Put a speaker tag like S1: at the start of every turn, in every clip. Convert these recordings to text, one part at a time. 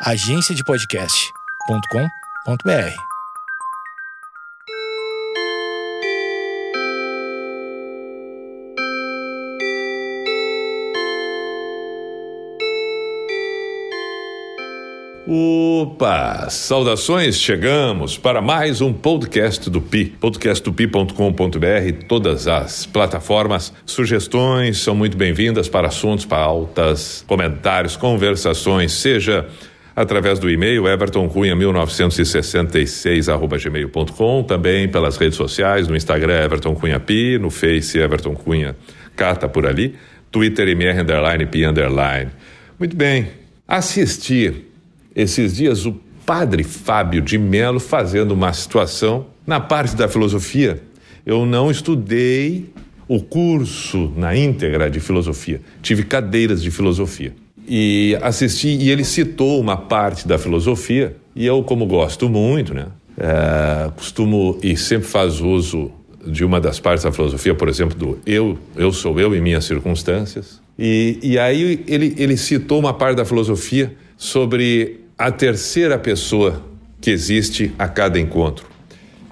S1: agenciadepodcast.com.br.
S2: Opa! Saudações, chegamos para mais um podcast do Pi, podcastdopi.com.br, todas as plataformas. Sugestões são muito bem-vindas para assuntos, pautas, comentários, conversações, seja através do e-mail evertoncunha1966@gmail.com, também pelas redes sociais, no Instagram Everton Cunha Pi, no Face Everton Cunha Cata por ali, Twitter MR underline Pi underline. Muito bem. Assistir esses dias o padre Fábio de Melo fazendo uma situação na parte da filosofia. Eu não estudei o curso na íntegra de filosofia, tive cadeiras de filosofia e assisti e ele citou uma parte da filosofia e eu como gosto muito, né, é, costumo e sempre faz uso de uma das partes da filosofia, por exemplo, do eu, eu sou eu e minhas circunstâncias. E, e aí ele, ele citou uma parte da filosofia sobre a terceira pessoa que existe a cada encontro.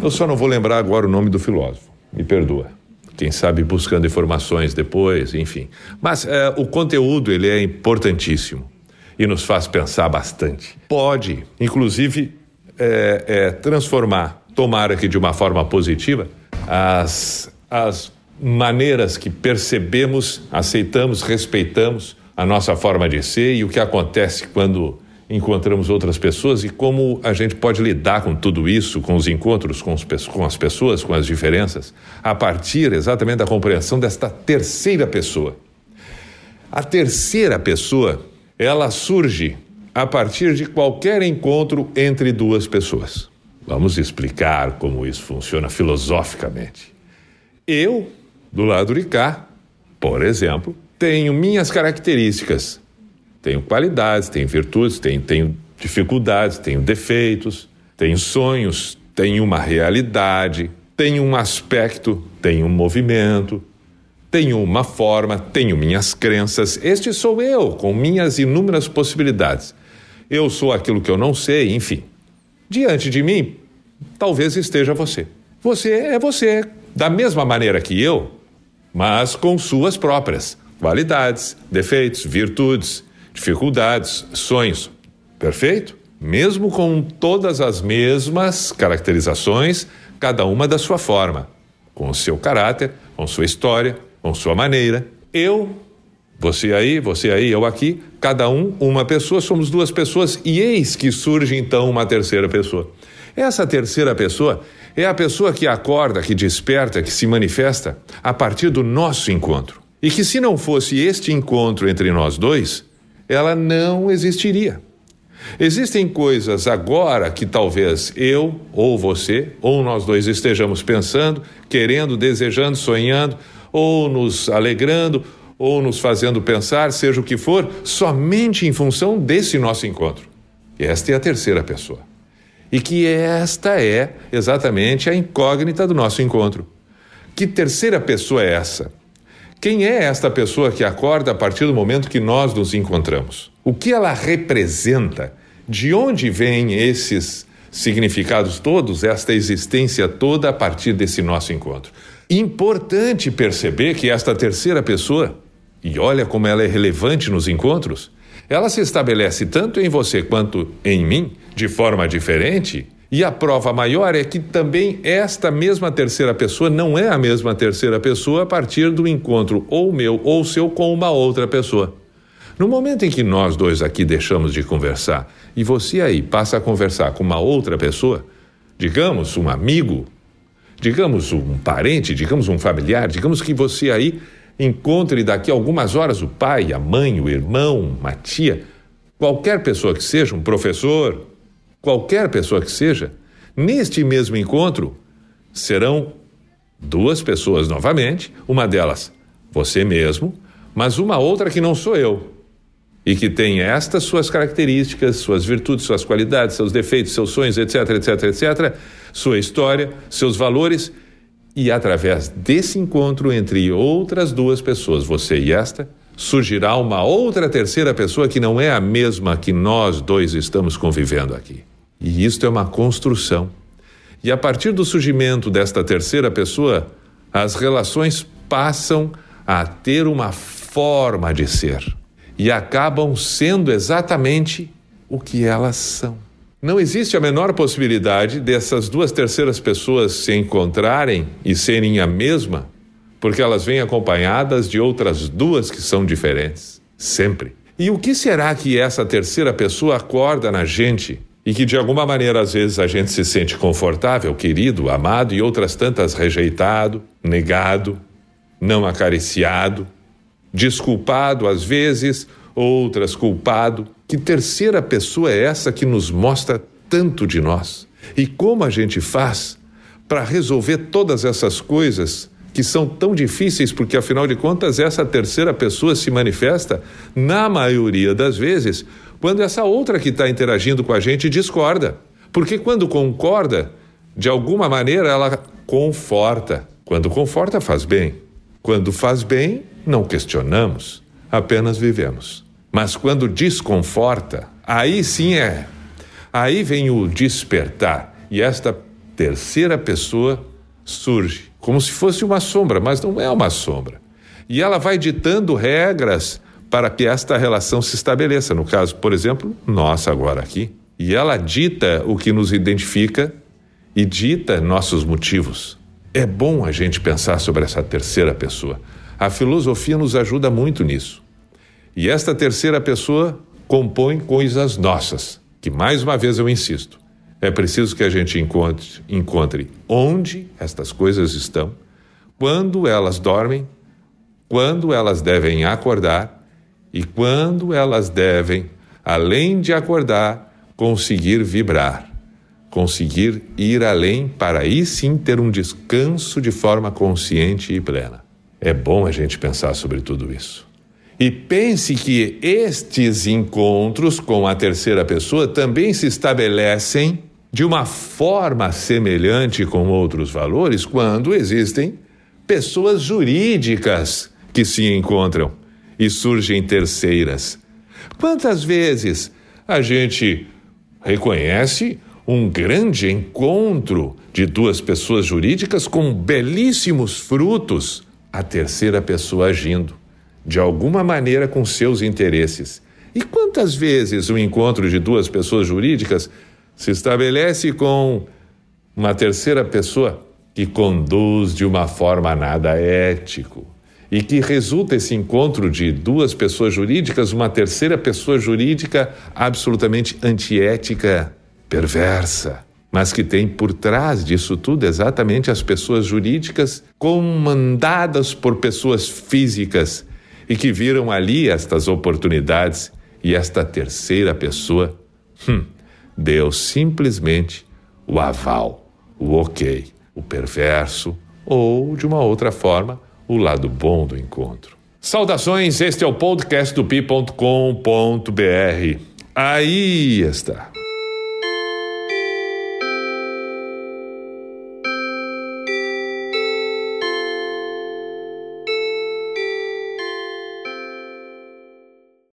S2: Eu só não vou lembrar agora o nome do filósofo, me perdoa quem sabe buscando informações depois, enfim. Mas é, o conteúdo ele é importantíssimo e nos faz pensar bastante. Pode, inclusive, é, é, transformar, tomara que de uma forma positiva, as, as maneiras que percebemos, aceitamos, respeitamos a nossa forma de ser e o que acontece quando encontramos outras pessoas e como a gente pode lidar com tudo isso, com os encontros com, os, com, as pessoas, com as diferenças, a partir exatamente da compreensão desta terceira pessoa. A terceira pessoa, ela surge a partir de qualquer encontro entre duas pessoas. Vamos explicar como isso funciona filosoficamente. Eu, do lado de cá, por exemplo, tenho minhas características tenho qualidades, tenho virtudes, tenho, tenho dificuldades, tenho defeitos, tenho sonhos, tenho uma realidade, tenho um aspecto, tenho um movimento, tenho uma forma, tenho minhas crenças. Este sou eu, com minhas inúmeras possibilidades. Eu sou aquilo que eu não sei, enfim. Diante de mim, talvez esteja você. Você é você, da mesma maneira que eu, mas com suas próprias qualidades, defeitos, virtudes, dificuldades, sonhos. Perfeito? Mesmo com todas as mesmas caracterizações, cada uma da sua forma, com o seu caráter, com sua história, com sua maneira. Eu, você aí, você aí, eu aqui, cada um uma pessoa, somos duas pessoas e eis que surge então uma terceira pessoa. Essa terceira pessoa é a pessoa que acorda, que desperta, que se manifesta a partir do nosso encontro. E que se não fosse este encontro entre nós dois, ela não existiria. Existem coisas agora que talvez eu ou você ou nós dois estejamos pensando, querendo, desejando, sonhando, ou nos alegrando, ou nos fazendo pensar, seja o que for, somente em função desse nosso encontro. Esta é a terceira pessoa. E que esta é exatamente a incógnita do nosso encontro. Que terceira pessoa é essa? Quem é esta pessoa que acorda a partir do momento que nós nos encontramos? O que ela representa? De onde vêm esses significados todos, esta existência toda a partir desse nosso encontro? Importante perceber que esta terceira pessoa, e olha como ela é relevante nos encontros, ela se estabelece tanto em você quanto em mim, de forma diferente, e a prova maior é que também esta mesma terceira pessoa não é a mesma terceira pessoa a partir do encontro ou meu ou seu com uma outra pessoa. No momento em que nós dois aqui deixamos de conversar e você aí passa a conversar com uma outra pessoa, digamos um amigo, digamos um parente, digamos um familiar, digamos que você aí encontre daqui a algumas horas o pai, a mãe, o irmão, uma tia, qualquer pessoa que seja, um professor, qualquer pessoa que seja, neste mesmo encontro serão duas pessoas novamente, uma delas você mesmo, mas uma outra que não sou eu. E que tem estas suas características, suas virtudes, suas qualidades, seus defeitos, seus sonhos, etc, etc, etc, sua história, seus valores, e através desse encontro entre outras duas pessoas, você e esta, surgirá uma outra terceira pessoa que não é a mesma que nós dois estamos convivendo aqui. E isto é uma construção. E a partir do surgimento desta terceira pessoa, as relações passam a ter uma forma de ser e acabam sendo exatamente o que elas são. Não existe a menor possibilidade dessas duas terceiras pessoas se encontrarem e serem a mesma, porque elas vêm acompanhadas de outras duas que são diferentes, sempre. E o que será que essa terceira pessoa acorda na gente e que de alguma maneira às vezes a gente se sente confortável, querido, amado e outras tantas rejeitado, negado, não acariciado, desculpado às vezes, outras culpado. Que terceira pessoa é essa que nos mostra tanto de nós? E como a gente faz para resolver todas essas coisas que são tão difíceis, porque afinal de contas essa terceira pessoa se manifesta, na maioria das vezes, quando essa outra que está interagindo com a gente discorda. Porque quando concorda, de alguma maneira ela conforta. Quando conforta, faz bem. Quando faz bem, não questionamos, apenas vivemos. Mas quando desconforta, aí sim é. Aí vem o despertar. E esta terceira pessoa surge como se fosse uma sombra, mas não é uma sombra. E ela vai ditando regras para que esta relação se estabeleça. No caso, por exemplo, nossa agora aqui. E ela dita o que nos identifica e dita nossos motivos. É bom a gente pensar sobre essa terceira pessoa. A filosofia nos ajuda muito nisso. E esta terceira pessoa compõe coisas nossas, que mais uma vez eu insisto, é preciso que a gente encontre, encontre onde estas coisas estão, quando elas dormem, quando elas devem acordar e quando elas devem, além de acordar, conseguir vibrar, conseguir ir além para aí sim ter um descanso de forma consciente e plena. É bom a gente pensar sobre tudo isso. E pense que estes encontros com a terceira pessoa também se estabelecem de uma forma semelhante com outros valores quando existem pessoas jurídicas que se encontram e surgem terceiras. Quantas vezes a gente reconhece um grande encontro de duas pessoas jurídicas com belíssimos frutos, a terceira pessoa agindo, de alguma maneira com seus interesses. E quantas vezes o encontro de duas pessoas jurídicas se estabelece com uma terceira pessoa que conduz de uma forma nada ético e que resulta esse encontro de duas pessoas jurídicas, uma terceira pessoa jurídica absolutamente antiética, perversa, mas que tem por trás disso tudo exatamente as pessoas jurídicas comandadas por pessoas físicas e que viram ali estas oportunidades e esta terceira pessoa, hum, deu simplesmente o aval, o ok, o perverso ou, de uma outra forma, o lado bom do encontro. Saudações, este é o podcast do pi.com.br. Aí está.